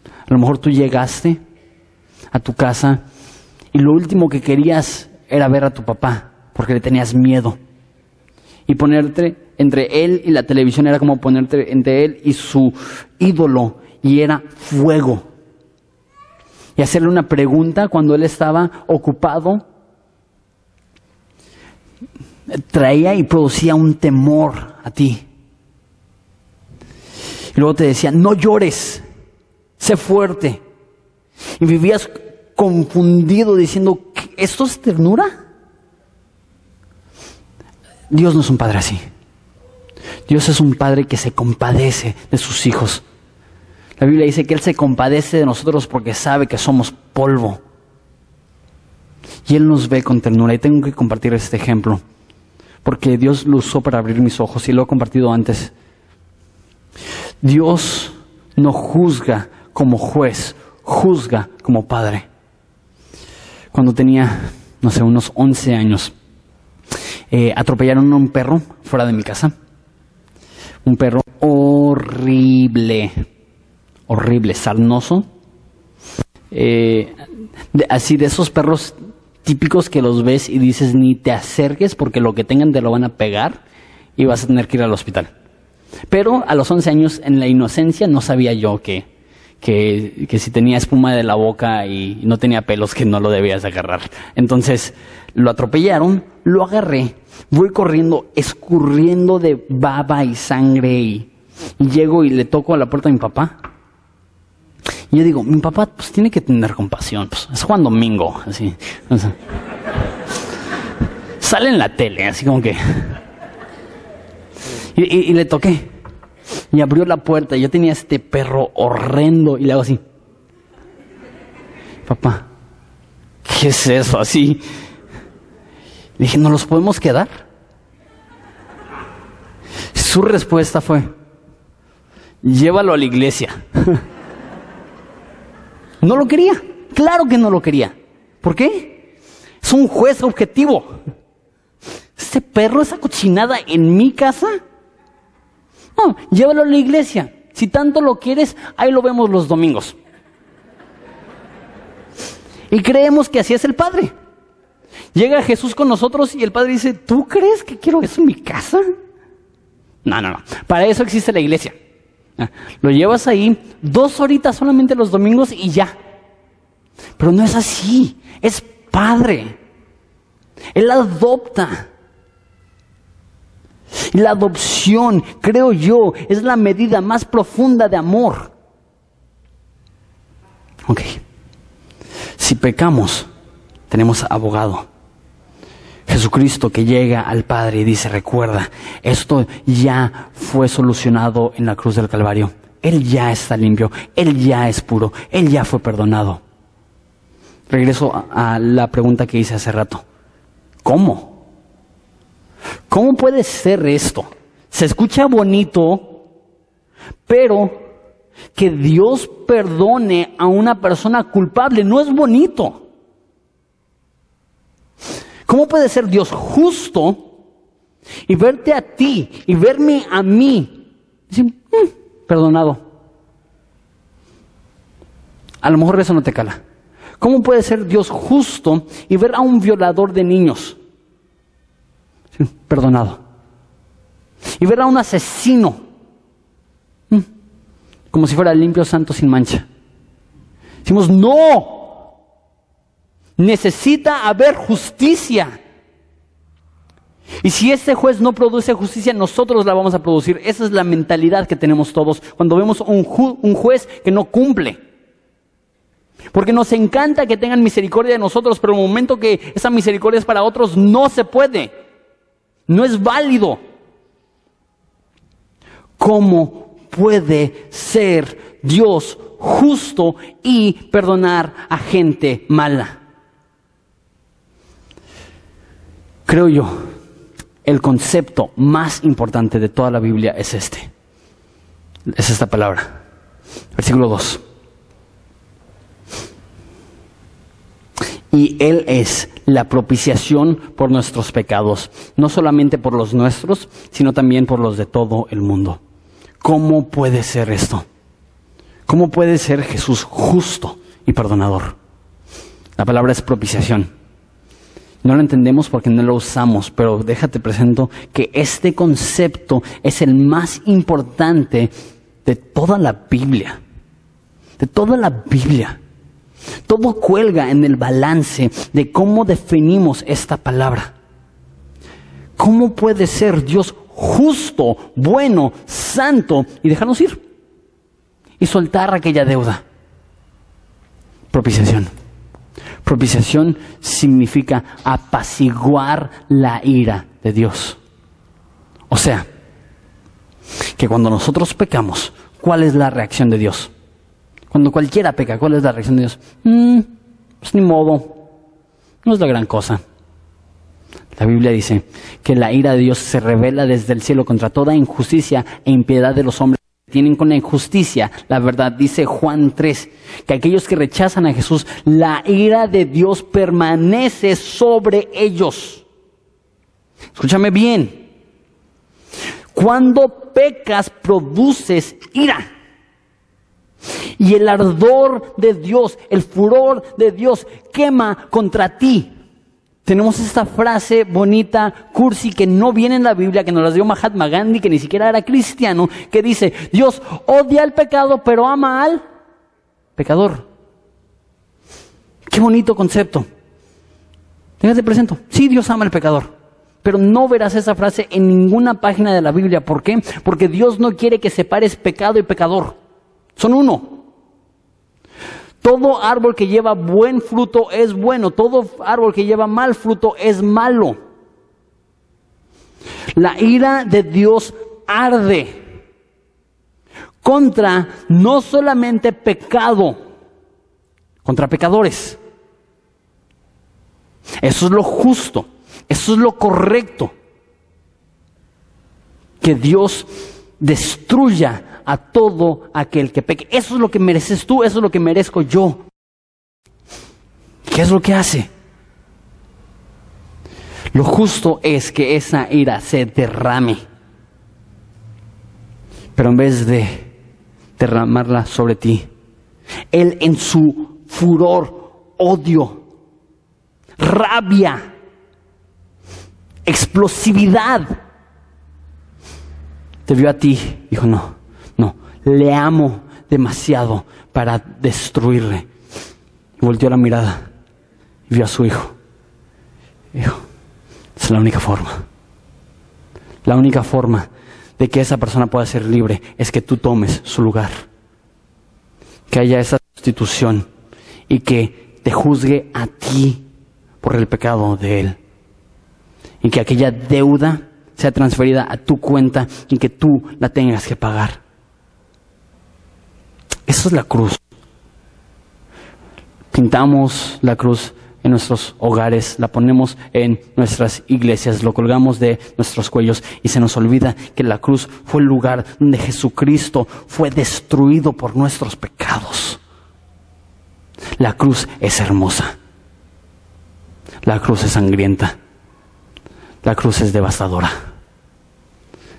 A lo mejor tú llegaste a tu casa y lo último que querías era ver a tu papá, porque le tenías miedo. Y ponerte entre él y la televisión era como ponerte entre él y su ídolo, y era fuego. Y hacerle una pregunta cuando él estaba ocupado, traía y producía un temor a ti. Y luego te decía, no llores, sé fuerte. Y vivías confundido diciendo, ¿esto es ternura? Dios no es un padre así. Dios es un padre que se compadece de sus hijos. La Biblia dice que Él se compadece de nosotros porque sabe que somos polvo. Y Él nos ve con ternura. Y tengo que compartir este ejemplo. Porque Dios lo usó para abrir mis ojos y lo he compartido antes. Dios no juzga como juez, juzga como padre cuando tenía, no sé, unos 11 años. Eh, atropellaron a un perro fuera de mi casa. Un perro horrible, horrible, sarnoso. Eh, así de esos perros típicos que los ves y dices ni te acerques porque lo que tengan te lo van a pegar y vas a tener que ir al hospital. Pero a los 11 años, en la inocencia, no sabía yo que que, que, si tenía espuma de la boca y no tenía pelos que no lo debías agarrar. Entonces lo atropellaron, lo agarré, voy corriendo, escurriendo de baba y sangre y, llego y le toco a la puerta de mi papá. Y yo digo, mi papá pues tiene que tener compasión, pues es Juan Domingo, así. sale en la tele, así como que... y le toqué y abrió la puerta. Yo tenía este perro horrendo y le hago así. Papá, ¿qué es eso? Así. Le dije, ¿no los podemos quedar? Su respuesta fue, llévalo a la iglesia. *laughs* no lo quería, claro que no lo quería. ¿Por qué? Es un juez objetivo. Este perro, esa cochinada en mi casa, no, llévalo a la iglesia. Si tanto lo quieres, ahí lo vemos los domingos. Y creemos que así es el Padre. Llega Jesús con nosotros y el Padre dice, ¿tú crees que quiero eso en mi casa? No, no, no. Para eso existe la iglesia. Lo llevas ahí dos horitas solamente los domingos y ya. Pero no es así. Es padre. Él adopta. Y la adopción, creo yo, es la medida más profunda de amor. Ok. Si pecamos, tenemos abogado. Jesucristo que llega al Padre y dice, recuerda, esto ya fue solucionado en la cruz del Calvario. Él ya está limpio, Él ya es puro, Él ya fue perdonado. Regreso a, la pregunta que hice hace rato. ¿Cómo? ¿Cómo puede ser esto? Se escucha bonito, pero que Dios perdone a una persona culpable no es bonito. ¿Cómo puede ser Dios justo y verte a ti y verme a mí? Decir, "Mm, perdonado. A lo mejor eso no te cala. ¿Cómo puede ser Dios justo y ver a un violador de niños? Perdonado. Y ver a un asesino mm, como si fuera limpio, santo, sin mancha. Decimos, no. Necesita haber justicia. Y si este juez no produce justicia, nosotros la vamos a producir. Esa es la mentalidad que tenemos todos cuando vemos un, un juez que no cumple. Porque nos encanta que tengan misericordia de nosotros, pero el momento que esa misericordia es para otros, no se puede. No es válido. ¿Cómo puede ser Dios justo y perdonar a gente mala? Creo yo, el concepto más importante de toda la Biblia es este. Es esta palabra. Versículo 2. Y Él es la propiciación por nuestros pecados, no solamente por los nuestros, sino también por los de todo el mundo. ¿Cómo puede ser esto? ¿Cómo puede ser Jesús justo y perdonador? La palabra es propiciación. No lo entendemos porque no lo usamos, pero déjate presento que este concepto es el más importante de toda la Biblia. De toda la Biblia. Todo cuelga en el balance de cómo definimos esta palabra. ¿Cómo puede ser Dios justo, bueno, santo y dejarnos ir? Y soltar aquella deuda. Propiciación. Propiciación significa apaciguar la ira de Dios. O sea, que cuando nosotros pecamos, ¿cuál es la reacción de Dios? Cuando cualquiera peca, ¿cuál es la reacción de Dios? Mm, pues ni modo, no es la gran cosa. La Biblia dice que la ira de Dios se revela desde el cielo contra toda injusticia e impiedad de los hombres tienen con la injusticia. La verdad dice Juan 3, que aquellos que rechazan a Jesús, la ira de Dios permanece sobre ellos. Escúchame bien. Cuando pecas produces ira. Y el ardor de Dios, el furor de Dios quema contra ti. Tenemos esta frase bonita, cursi, que no viene en la Biblia, que nos la dio Mahatma Gandhi, que ni siquiera era cristiano, que dice, Dios odia al pecado, pero ama al pecador. Qué bonito concepto. Déjate presento. Sí, Dios ama al pecador. Pero no verás esa frase en ninguna página de la Biblia. ¿Por qué? Porque Dios no quiere que separes pecado y pecador. Son uno. Todo árbol que lleva buen fruto es bueno, todo árbol que lleva mal fruto es malo. La ira de Dios arde contra no solamente pecado, contra pecadores. Eso es lo justo, eso es lo correcto. Que Dios destruya a todo aquel que peque. Eso es lo que mereces tú, eso es lo que merezco yo. ¿Qué es lo que hace? Lo justo es que esa ira se derrame. Pero en vez de derramarla sobre ti, Él en su furor, odio, rabia, explosividad, te vio a ti, dijo, no, le amo demasiado para destruirle. Y volteó la mirada y vio a su hijo. Dijo, es la única forma. La única forma de que esa persona pueda ser libre es que tú tomes su lugar. Que haya esa sustitución y que te juzgue a ti por el pecado de él. Y que aquella deuda sea transferida a tu cuenta y que tú la tengas que pagar. Eso es la cruz. Pintamos la cruz en nuestros hogares, la ponemos en nuestras iglesias, lo colgamos de nuestros cuellos y se nos olvida que la cruz fue el lugar donde Jesucristo fue destruido por nuestros pecados. La cruz es hermosa. La cruz es sangrienta. La cruz es devastadora.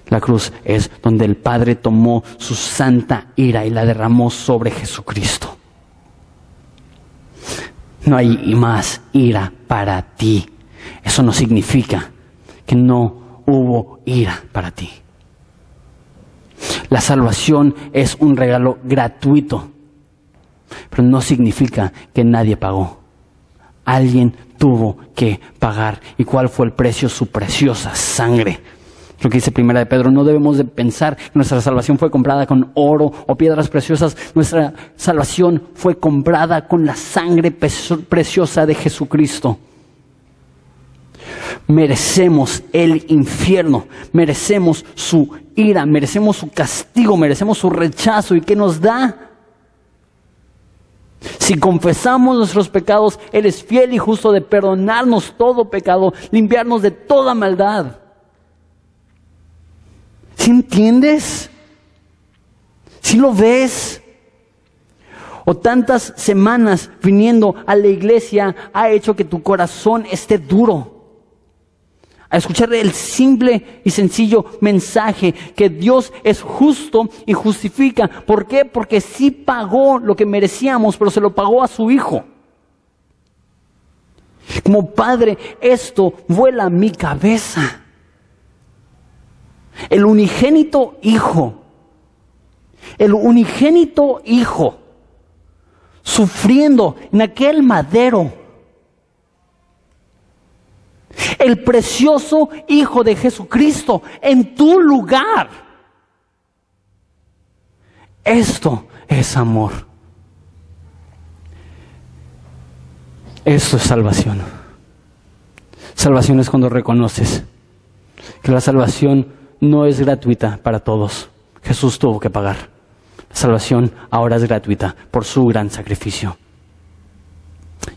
La cruz es donde el Padre tomó su santa ira y la derramó sobre Jesucristo. No hay más ira para ti. Eso no significa que no hubo ira para ti. La salvación es un regalo gratuito, pero no significa que nadie pagó. Alguien tuvo que pagar. ¿Y cuál fue el precio? Su preciosa sangre lo que dice Primera de Pedro, no debemos de pensar que nuestra salvación fue comprada con oro o piedras preciosas. Nuestra salvación fue comprada con la sangre preciosa de Jesucristo. Merecemos el infierno, merecemos su ira, merecemos su castigo, merecemos su rechazo. ¿Y qué nos da? Si confesamos nuestros pecados, Él es fiel y justo de perdonarnos todo pecado, limpiarnos de toda maldad. ¿Sí entiendes? ¿Sí lo ves? O tantas semanas viniendo a la iglesia ha hecho que tu corazón esté duro. A escuchar el simple y sencillo mensaje que Dios es justo y justifica. ¿Por qué? Porque sí pagó lo que merecíamos, pero se lo pagó a su Hijo. Como padre, esto vuela mi cabeza. El unigénito hijo, el unigénito hijo, sufriendo en aquel madero. El precioso Hijo de Jesucristo en tu lugar. Esto es amor. Esto es salvación. Salvación es cuando reconoces que la salvación no es gratuita para todos. Jesús tuvo que pagar. La salvación ahora es gratuita por su gran sacrificio.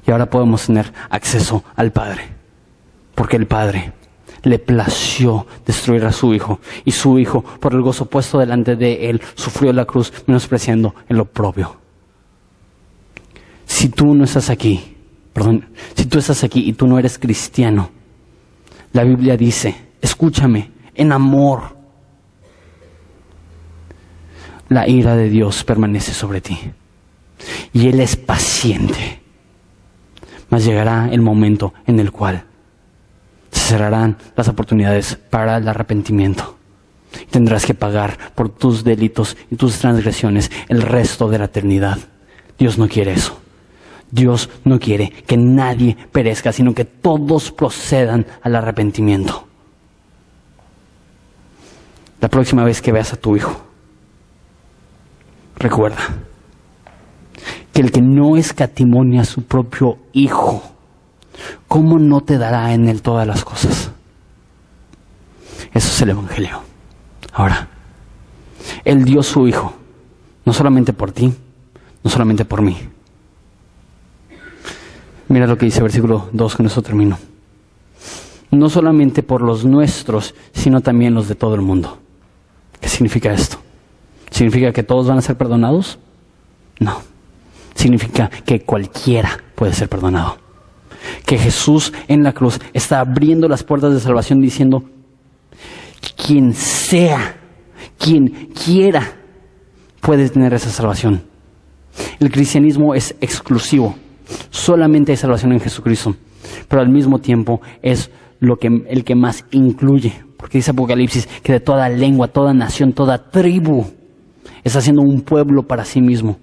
Y ahora podemos tener acceso al Padre. Porque el Padre le plació destruir a su Hijo. Y su Hijo, por el gozo puesto delante de él, sufrió la cruz menospreciando el oprobio. Si tú no estás aquí, perdón, si tú estás aquí y tú no eres cristiano, la Biblia dice, escúchame, en amor. La ira de Dios permanece sobre ti. Y Él es paciente. Mas llegará el momento en el cual se cerrarán las oportunidades para el arrepentimiento. Tendrás que pagar por tus delitos y tus transgresiones el resto de la eternidad. Dios no quiere eso. Dios no quiere que nadie perezca, sino que todos procedan al arrepentimiento la próxima vez que veas a tu hijo. Recuerda que el que no escatimonia a su propio hijo, ¿cómo no te dará en él todas las cosas? Eso es el Evangelio. Ahora, Él dio su hijo, no solamente por ti, no solamente por mí. Mira lo que dice el versículo 2 con eso termino. No solamente por los nuestros, sino también los de todo el mundo. ¿Qué significa esto? ¿Significa que todos van a ser perdonados? No. Significa que cualquiera puede ser perdonado. Que Jesús en la cruz está abriendo las puertas de salvación diciendo, quien sea, quien quiera, puede tener esa salvación. El cristianismo es exclusivo. Solamente hay salvación en Jesucristo. Pero al mismo tiempo es lo que, el que más incluye. Porque dice Apocalipsis que de toda lengua, toda nación, toda tribu Está haciendo un pueblo para sí mismo.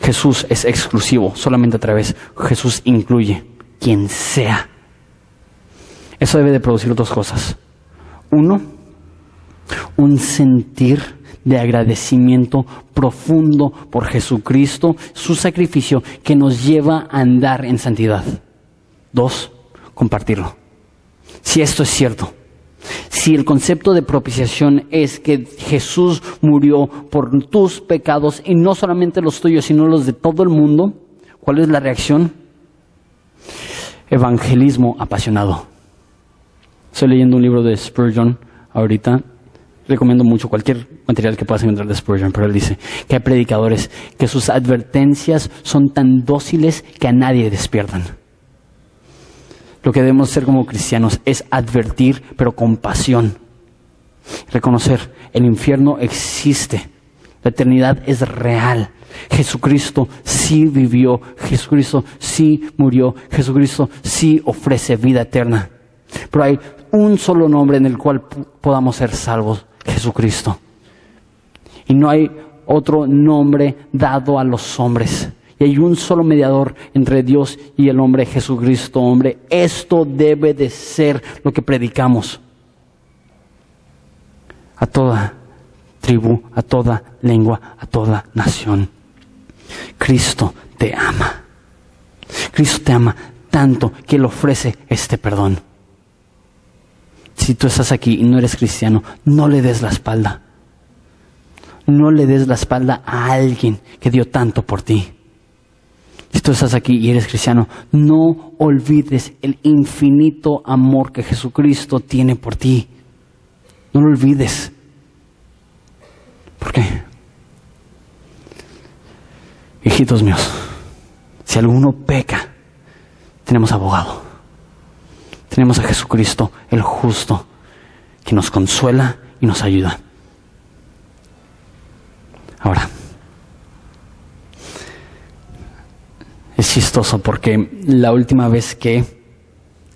Jesús es exclusivo, solamente a través. Jesús incluye quien sea. Eso debe de producir dos cosas. Uno, un sentir de agradecimiento profundo por Jesucristo, su sacrificio que nos lleva a andar en santidad. Dos, compartirlo. Si esto es cierto, si el concepto de propiciación es que Jesús murió por tus pecados y no solamente los tuyos, sino los de todo el mundo, ¿cuál es la reacción? Evangelismo apasionado. Estoy leyendo un libro de Spurgeon ahorita. Recomiendo mucho cualquier material que puedas encontrar de Spurgeon, pero él dice que hay predicadores que sus advertencias son tan dóciles que a nadie despiertan. Lo que debemos hacer como cristianos es advertir, pero con pasión. Reconocer, el infierno existe, la eternidad es real. Jesucristo sí vivió, Jesucristo sí murió, Jesucristo sí ofrece vida eterna. Pero hay un solo nombre en el cual podamos ser salvos, Jesucristo. Y no hay otro nombre dado a los hombres. Y hay un solo mediador entre Dios y el hombre, Jesucristo, hombre. Esto debe de ser lo que predicamos a toda tribu, a toda lengua, a toda nación. Cristo te ama. Cristo te ama tanto que le ofrece este perdón. Si tú estás aquí y no eres cristiano, no le des la espalda. No le des la espalda a alguien que dio tanto por ti. Si tú estás aquí y eres cristiano, no olvides el infinito amor que Jesucristo tiene por ti. No lo olvides. ¿Por qué? Hijitos míos, si alguno peca, tenemos abogado. Tenemos a Jesucristo, el justo, que nos consuela y nos ayuda. Ahora, chistoso porque la última vez que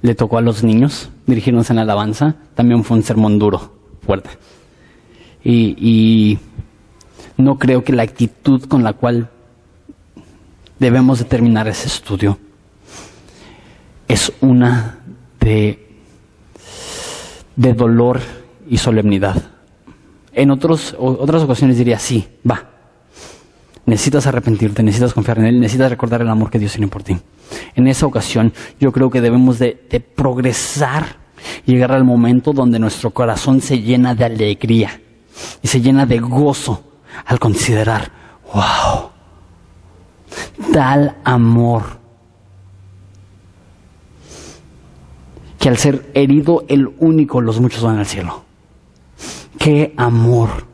le tocó a los niños dirigirnos en alabanza, también fue un sermón duro, fuerte. Y, y no creo que la actitud con la cual debemos determinar ese estudio es una de, de dolor y solemnidad. En otros, otras ocasiones diría, sí, va. Necesitas arrepentirte, necesitas confiar en Él, necesitas recordar el amor que Dios tiene por ti. En esa ocasión yo creo que debemos de, de progresar llegar al momento donde nuestro corazón se llena de alegría y se llena de gozo al considerar, wow, tal amor que al ser herido el único, los muchos van al cielo. Qué amor.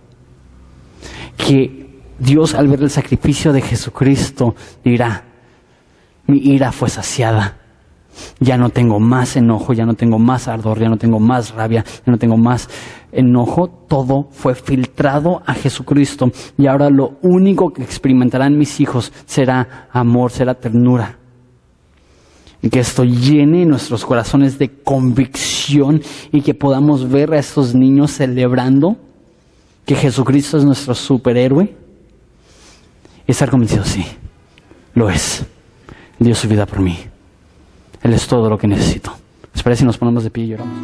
Que Dios al ver el sacrificio de Jesucristo dirá, mi ira fue saciada. Ya no tengo más enojo, ya no tengo más ardor, ya no tengo más rabia, ya no tengo más enojo. Todo fue filtrado a Jesucristo. Y ahora lo único que experimentarán mis hijos será amor, será ternura. Y que esto llene nuestros corazones de convicción y que podamos ver a estos niños celebrando que Jesucristo es nuestro superhéroe. Y estar convencidos, sí, lo es. Dio su vida por mí. Él es todo lo que necesito. ¿Les si nos ponemos de pie y lloramos?